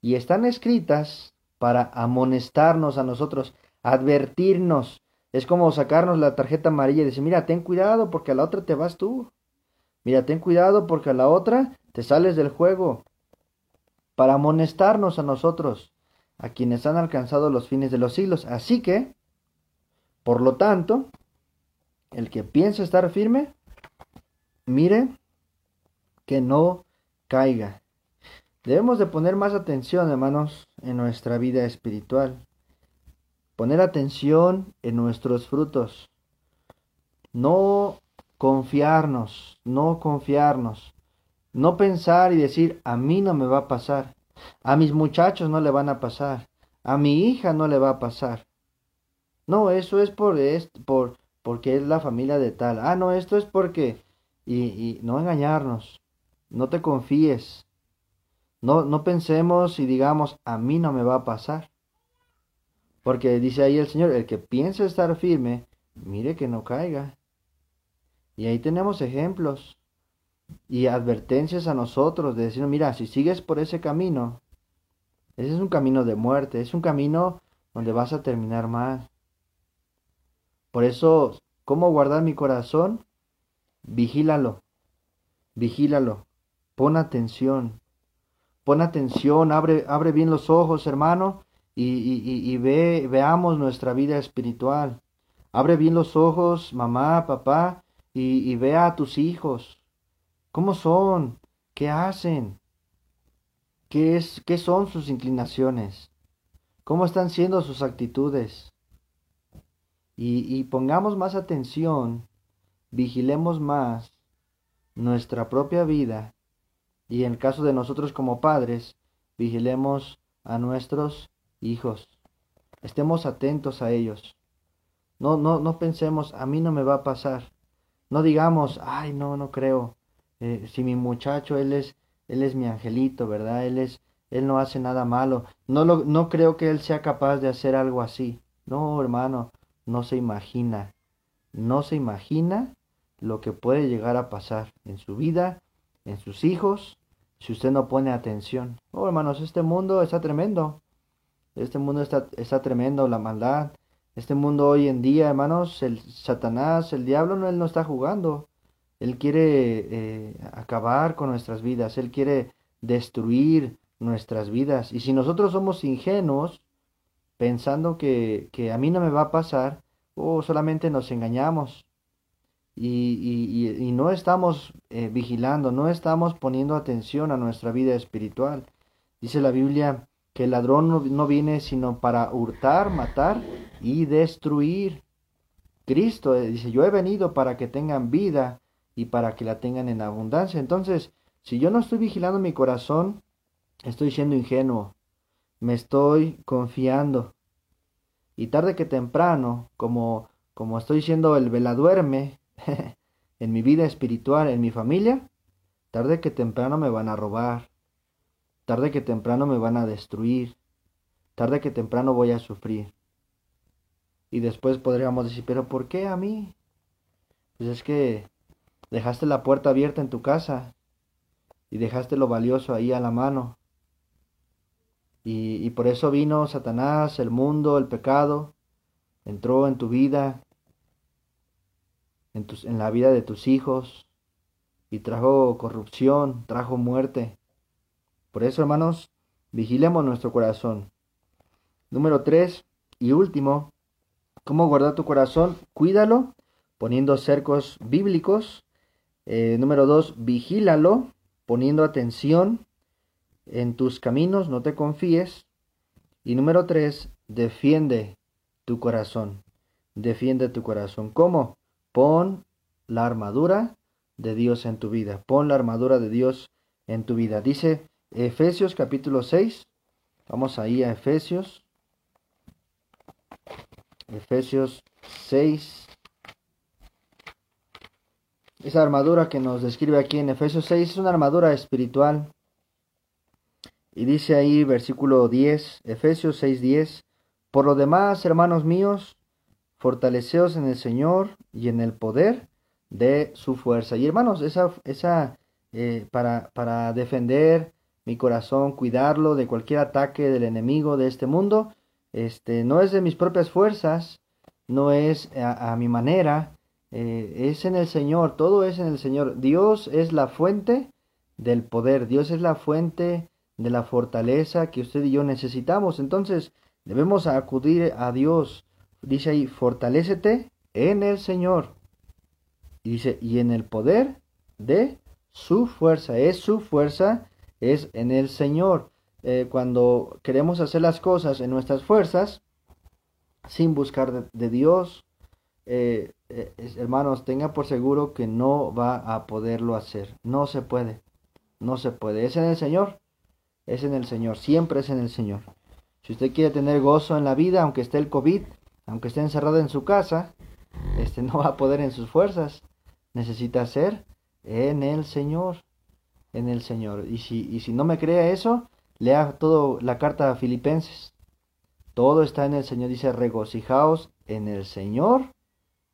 y están escritas para amonestarnos a nosotros, advertirnos. Es como sacarnos la tarjeta amarilla y decir, mira, ten cuidado porque a la otra te vas tú. Mira, ten cuidado porque a la otra te sales del juego. Para amonestarnos a nosotros, a quienes han alcanzado los fines de los siglos. Así que, por lo tanto, el que piensa estar firme, mire que no caiga. Debemos de poner más atención, hermanos, en nuestra vida espiritual. Poner atención en nuestros frutos. No confiarnos, no confiarnos. No pensar y decir, a mí no me va a pasar. A mis muchachos no le van a pasar. A mi hija no le va a pasar. No, eso es por, por porque es la familia de tal. Ah, no, esto es porque... Y, y no engañarnos. No te confíes. No, no pensemos y digamos, a mí no me va a pasar. Porque dice ahí el Señor, el que piense estar firme, mire que no caiga. Y ahí tenemos ejemplos y advertencias a nosotros de decir, mira, si sigues por ese camino, ese es un camino de muerte, es un camino donde vas a terminar mal. Por eso, ¿cómo guardar mi corazón? Vigílalo, vigílalo, pon atención, pon atención, abre, abre bien los ojos, hermano, y, y, ve, veamos nuestra vida espiritual. Abre bien los ojos, mamá, papá, y, y vea a tus hijos. ¿Cómo son? ¿Qué hacen? ¿Qué, es, ¿Qué son sus inclinaciones? ¿Cómo están siendo sus actitudes? y, pongamos más atención, vigilemos más nuestra propia vida y en el caso de nosotros como padres, vigilemos a nuestros hijos. Estemos atentos a ellos. No, no, no pensemos, a mí no me va a pasar. No digamos, ay, no, no creo. Eh, si mi muchacho, él es, él es mi angelito, ¿verdad? Él es, Él no hace nada malo. No, lo, no creo que Él sea capaz de hacer algo así. No, hermano, no se imagina. No se imagina lo que puede llegar a pasar en su vida, en sus hijos, si usted no pone atención. Oh, hermanos, este mundo está tremendo. Este mundo está, está tremendo, la maldad. Este mundo hoy en día, hermanos, el Satanás, el diablo, no, él no está jugando. Él quiere eh, acabar con nuestras vidas. Él quiere destruir nuestras vidas. Y si nosotros somos ingenuos, pensando que, que a mí no me va a pasar, o solamente nos engañamos y, y, no estamos eh, vigilando, no estamos poniendo atención a nuestra vida espiritual. Dice la Biblia que el ladrón no, viene sino para hurtar, matar y destruir. Cristo eh, dice, yo he venido para que tengan vida y para que la tengan en abundancia. Entonces, si yo no estoy vigilando mi corazón, estoy siendo ingenuo, me estoy confiando. Y tarde que temprano, como, como estoy siendo el veladuerme [LAUGHS] en mi vida espiritual, en mi familia, tarde que temprano me van a robar, tarde que temprano me van a destruir, tarde que temprano voy a sufrir. Y después podríamos decir, pero ¿por qué a mí? Pues es que dejaste la puerta abierta en tu casa y dejaste lo valioso ahí a la mano. Y, por eso vino Satanás, el mundo, el pecado, entró en tu vida, en, en la vida de tus hijos, y trajo corrupción, trajo muerte. Por eso, hermanos, vigilemos nuestro corazón. Número tres y último, ¿cómo guardar tu corazón? Cuídalo poniendo cercos bíblicos. Eh, número dos, vigílalo poniendo atención en tus caminos, no te confíes. Y número tres, defiende tu corazón. Defiende tu corazón. ¿Cómo? Pon la armadura de Dios en tu vida. Pon la armadura de Dios en tu vida. Dice Efesios capítulo 6. Vamos ahí a Efesios. Efesios 6. Esa armadura que nos describe aquí en Efesios 6 es una armadura espiritual y dice ahí versículo 10, Efesios 6:10, por lo demás, hermanos míos, fortaleceos en el Señor y en el poder de su fuerza. Y hermanos, esa, esa eh, para, para defender mi corazón, cuidarlo de cualquier ataque del enemigo de este mundo, este, no es de mis propias fuerzas, no es a, mi manera, eh, es en el Señor, todo es en el Señor. Dios es la fuente del poder, Dios es la fuente de la fortaleza que usted y yo necesitamos. Entonces, debemos acudir a Dios. Dice ahí, fortalécete en el Señor. Y dice, y en el poder de su fuerza. Es su fuerza, es en el Señor. Eh, cuando queremos hacer las cosas en nuestras fuerzas, sin buscar de, Dios, eh, eh, hermanos, tenga por seguro que no va a poderlo hacer. No se puede. No se puede. Es en el Señor es en el Señor, siempre es en el Señor. Si usted quiere tener gozo en la vida, aunque esté el COVID, aunque esté encerrado en su casa, este [LAUGHS] no va a poder en sus fuerzas. Necesita ser en el Señor, en el Señor. Y si, y si no me cree eso, lea todo la carta a Filipenses. Todo está en el Señor. Dice, regocijaos en el Señor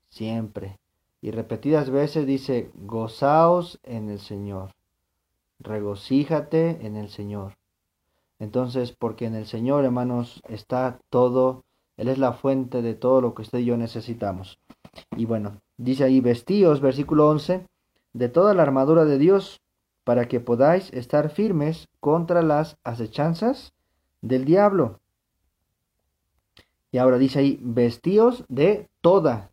siempre. Y repetidas veces dice, gozaos en el Señor. Regocíjate en el Señor. Entonces, porque en el Señor, hermanos, está todo, Él es la fuente de todo lo que usted y yo necesitamos. Y bueno, dice ahí, vestíos, versículo 11, de toda la armadura de Dios, para que podáis estar firmes contra las acechanzas del diablo. Y ahora dice ahí, vestíos de toda,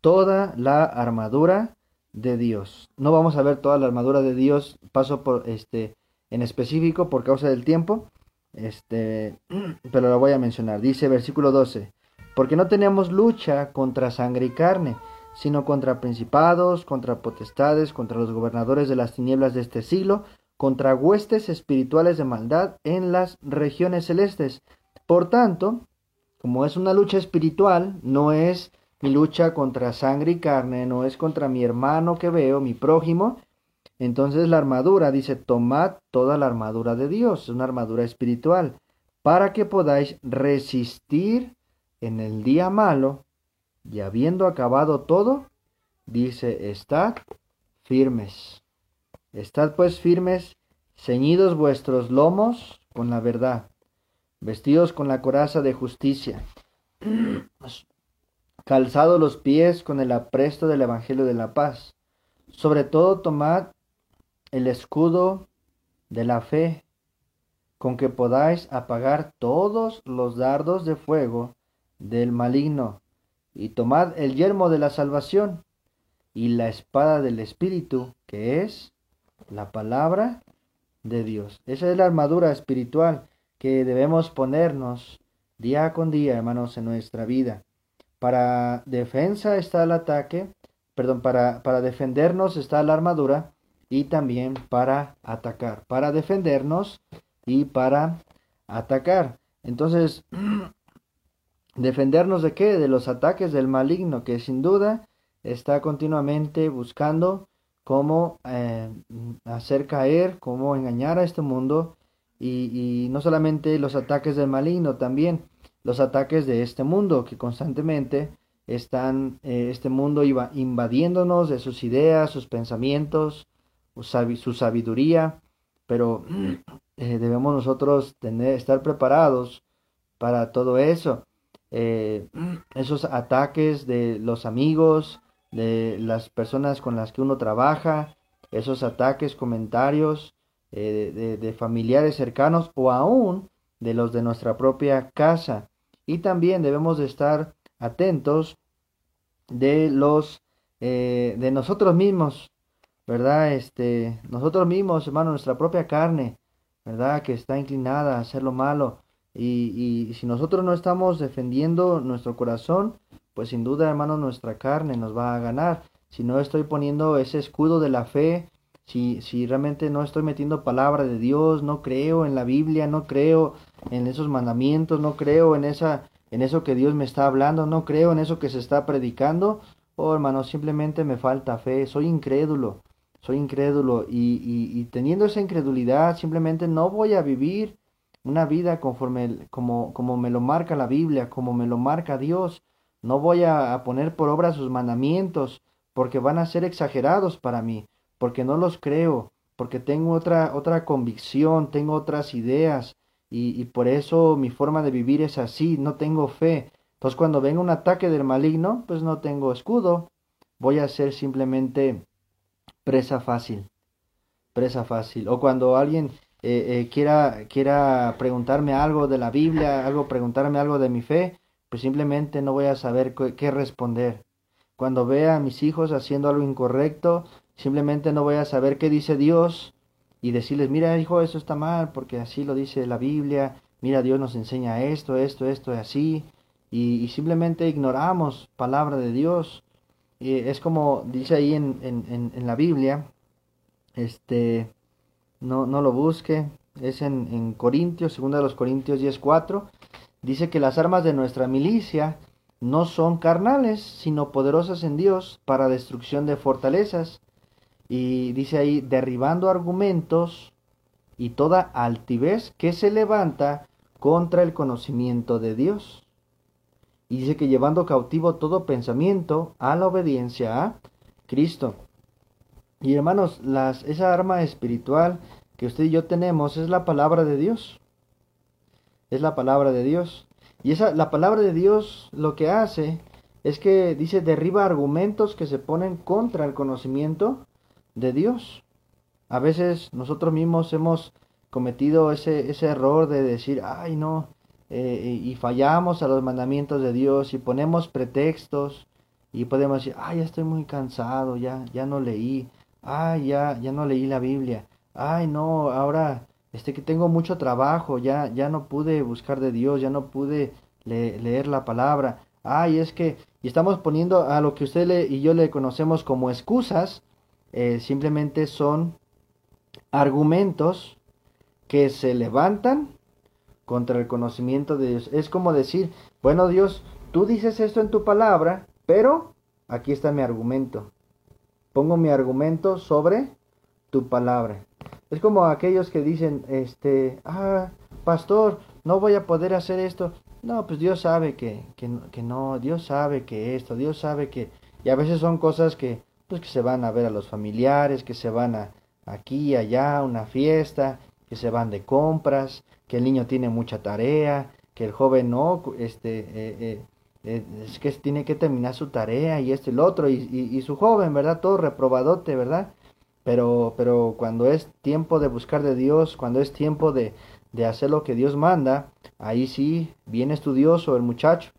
toda la armadura de Dios. No vamos a ver toda la armadura de Dios, paso por este en específico por causa del tiempo, este, [CLEARS THROAT] pero lo voy a mencionar. Dice versículo 12, porque no tenemos lucha contra sangre y carne, sino contra principados, contra potestades, contra los gobernadores de las tinieblas de este siglo, contra huestes espirituales de maldad en las regiones celestes. Por tanto, como es una lucha espiritual, no es mi lucha contra sangre y carne, no es contra mi hermano que veo, mi prójimo, Entonces la armadura dice, tomad toda la armadura de Dios, es una armadura espiritual, para que podáis resistir en el día malo, y habiendo acabado todo, dice, estad firmes. Estad pues firmes, ceñidos vuestros lomos con la verdad, vestidos con la coraza de justicia, [CLEARS THROAT] calzados los pies con el apresto del Evangelio de la paz. Sobre todo tomad el escudo de la fe, con que podáis apagar todos los dardos de fuego del maligno, y tomad el yermo de la salvación y la espada del Espíritu, que es la palabra de Dios. Esa es la armadura espiritual que debemos ponernos día con día, hermanos, en nuestra vida. Para defensa está el ataque, perdón, para, para defendernos está la armadura y también para atacar, para defendernos y para atacar. Entonces, [CLEARS THROAT] defendernos de qué? De los ataques del maligno, que sin duda está continuamente buscando cómo eh, hacer caer, cómo engañar a este mundo y, no solamente los ataques del maligno, también los ataques de este mundo que constantemente están eh, este mundo iba invadiéndonos de sus ideas, sus pensamientos, su sabiduría, pero [CLEARS THROAT] eh, debemos nosotros tener, estar preparados para todo eso. Esos ataques de los amigos, de las personas con las que uno trabaja, esos ataques, comentarios eh, de, familiares cercanos o aún de los de nuestra propia casa. Y también debemos de estar atentos de los eh, de nosotros mismos, ¿verdad? Este, nosotros mismos, hermano, nuestra propia carne, ¿verdad? Que está inclinada a hacer lo malo. Y, y si nosotros no estamos defendiendo nuestro corazón, pues sin duda, hermano, nuestra carne nos va a ganar. Si no estoy poniendo ese escudo de la fe, si, si realmente no estoy metiendo palabra de Dios, no creo en la Biblia, no creo en esos mandamientos, no creo en esa en eso que Dios me está hablando, no creo en eso que se está predicando, oh hermano, simplemente me falta fe, soy incrédulo, soy incrédulo y, y, y teniendo esa incredulidad simplemente no voy a vivir una vida conforme como, como me lo marca la Biblia, como me lo marca Dios. No voy a, poner por obra sus mandamientos, porque van a ser exagerados para mí, porque no los creo, porque tengo otra, otra convicción, tengo otras ideas, y, y por eso mi forma de vivir es así, no tengo fe. Entonces cuando venga un ataque del maligno, pues no tengo escudo, voy a ser simplemente presa fácil, presa fácil. O cuando alguien eh, eh, quiera, quiera preguntarme algo de la Biblia, algo, preguntarme algo de mi fe, pues simplemente no voy a saber qué responder. Cuando vea a mis hijos haciendo algo incorrecto, simplemente no voy a saber qué dice Dios y decirles, mira hijo, eso está mal porque así lo dice la Biblia, mira Dios nos enseña esto, esto, esto y así, y, simplemente ignoramos palabra de Dios. Y es como dice ahí en, en, en, la Biblia, este, no, no lo busque, es en, en Corintios, segunda de los Corintios 10.4, dice que las armas de nuestra milicia no son carnales, sino poderosas en Dios para destrucción de fortalezas. Y dice ahí, derribando argumentos y toda altivez que se levanta contra el conocimiento de Dios. Y dice que llevando cautivo todo pensamiento a la obediencia a Cristo. Y hermanos, las, esa arma espiritual que usted y yo tenemos es la palabra de Dios es la palabra de Dios. Y esa, la palabra de Dios lo que hace es que dice derriba argumentos que se ponen contra el conocimiento de Dios. A veces nosotros mismos hemos cometido ese, ese error de decir, ay no, eh, y fallamos a los mandamientos de Dios y ponemos pretextos y podemos decir, ay, ya estoy muy cansado, ya, ya no leí, ay, ya, ya no leí la Biblia, ay, no, ahora este que tengo mucho trabajo, ya, ya no pude buscar de Dios, ya no pude leer la palabra. Ay, es que, y estamos poniendo a lo que usted le, y yo le conocemos como excusas, eh, simplemente son argumentos que se levantan contra el conocimiento de Dios. Es como decir, bueno Dios, tú dices esto en tu palabra, pero aquí está mi argumento. Pongo mi argumento sobre tu palabra. Es como aquellos que dicen, este, ah, pastor, no voy a poder hacer esto. No, pues Dios sabe que, que, que no, Dios sabe que esto, Dios sabe que... Y a veces son cosas que, pues que se van a ver a los familiares, que se van a aquí, allá, una fiesta, que se van de compras, que el niño tiene mucha tarea, que el joven no, este, eh, eh, eh, es que tiene que terminar su tarea y esto y lo otro, y, y, su joven, ¿verdad? Todo reprobadote, ¿verdad? Pero, pero cuando es tiempo de buscar de Dios, cuando es tiempo de, de hacer lo que Dios manda, ahí sí, bien estudioso el muchacho.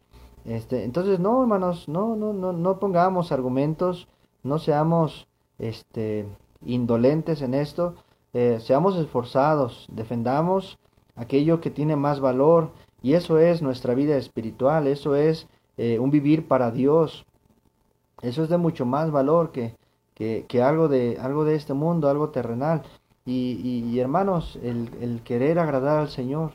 Este, entonces, no, hermanos, no, no, no, no pongamos argumentos, no seamos este, indolentes en esto, eh, seamos esforzados, defendamos aquello que tiene más valor, y eso es nuestra vida espiritual, eso es eh, un vivir para Dios. Eso es de mucho más valor que, que, algo, de, algo de este mundo, algo terrenal. Y, hermanos, el, el, querer agradar al Señor,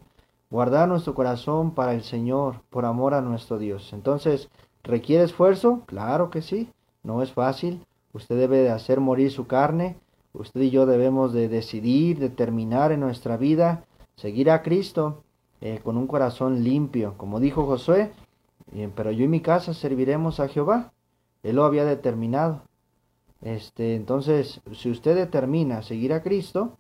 guardar nuestro corazón para el Señor, por amor a nuestro Dios. Entonces, ¿requiere esfuerzo? Claro que sí, no es fácil. Usted debe de hacer morir su carne. Usted y yo debemos de decidir, determinar en nuestra vida, seguir a Cristo eh, con un corazón limpio. Como dijo Josué, pero yo y mi casa serviremos a Jehová. Él lo había determinado. Este, entonces, si usted determina seguir a Cristo,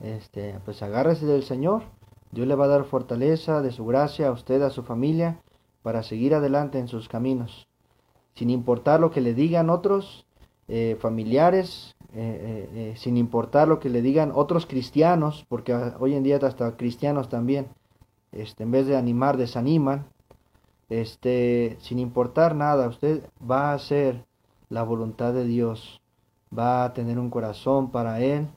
este, pues agárrese del Señor. Dios le va a dar fortaleza de su gracia a usted, a su familia, para seguir adelante en sus caminos. Sin importar lo que le digan otros eh, familiares, eh, eh, sin importar lo que le digan otros cristianos, porque hoy en día hasta cristianos también, este, en vez de animar, desaniman. Este, sin importar nada, usted va a hacer la voluntad de Dios, va a tener un corazón para Él.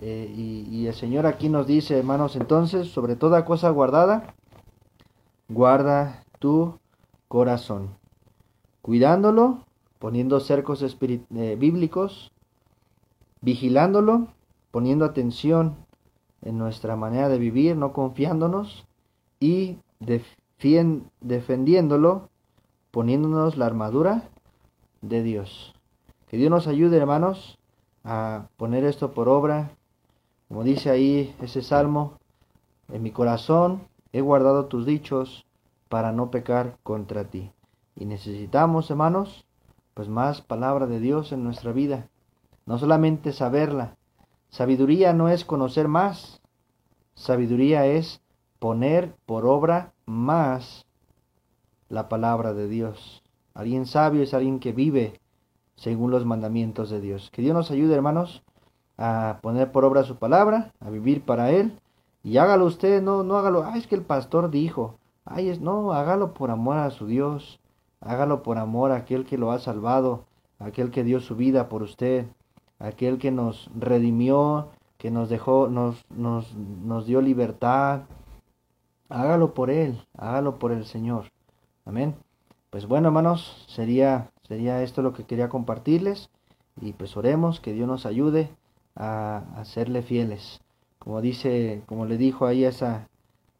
Eh, y, el Señor aquí nos dice, hermanos, entonces, sobre toda cosa guardada, guarda tu corazón, cuidándolo, poniendo cercos eh, bíblicos, vigilándolo, poniendo atención en nuestra manera de vivir, no confiándonos, y defendiéndolo, poniéndonos la armadura de Dios. Que Dios nos ayude, hermanos, a poner esto por obra. Como dice ahí ese salmo, en mi corazón he guardado tus dichos para no pecar contra ti. Y necesitamos, hermanos, pues más palabra de Dios en nuestra vida. No solamente saberla. Sabiduría no es conocer más. Sabiduría es poner por obra más la palabra de Dios. Alguien sabio es alguien que vive según los mandamientos de Dios. Que Dios nos ayude, hermanos, a poner por obra su palabra, a vivir para Él. Y hágalo usted, no, no hágalo, ay, es que el pastor dijo, ay, es, no, hágalo por amor a su Dios, hágalo por amor a aquel que lo ha salvado, aquel que dio su vida por usted, aquel que nos redimió, que nos dejó, nos, nos, nos dio libertad. Hágalo por Él, hágalo por el Señor. Amén. Pues bueno, hermanos, sería, sería esto lo que quería compartirles. Y pues oremos que Dios nos ayude a, serle fieles. Como dice, como le dijo ahí a esa,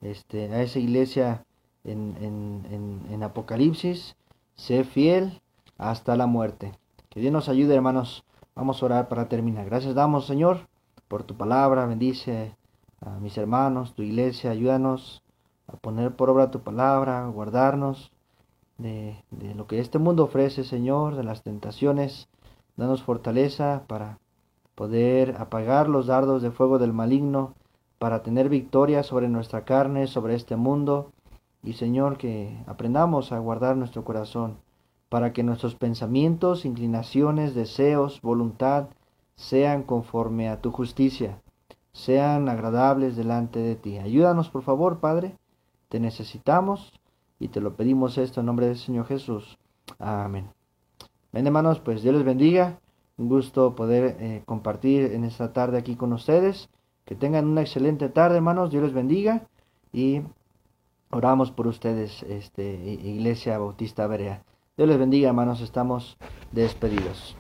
este, a esa iglesia en, en, en, Apocalipsis, sé fiel hasta la muerte. Que Dios nos ayude, hermanos. Vamos a orar para terminar. Gracias damos, Señor, por tu palabra. Bendice a mis hermanos, tu iglesia. Ayúdanos a poner por obra tu palabra, a guardarnos de, lo que este mundo ofrece, Señor, de las tentaciones. Danos fortaleza para poder apagar los dardos de fuego del maligno, para tener victoria sobre nuestra carne, sobre este mundo. Y Señor, que aprendamos a guardar nuestro corazón, para que nuestros pensamientos, inclinaciones, deseos, voluntad, sean conforme a tu justicia, sean agradables delante de ti. Ayúdanos, por favor, Padre. Te necesitamos y te lo pedimos esto en nombre del Señor Jesús. Amén. Ven hermanos, pues Dios les bendiga. Un gusto poder eh, compartir en esta tarde aquí con ustedes. Que tengan una excelente tarde, hermanos. Dios les bendiga. Y oramos por ustedes, este, Iglesia Bautista Berea. Dios les bendiga, hermanos. Estamos despedidos.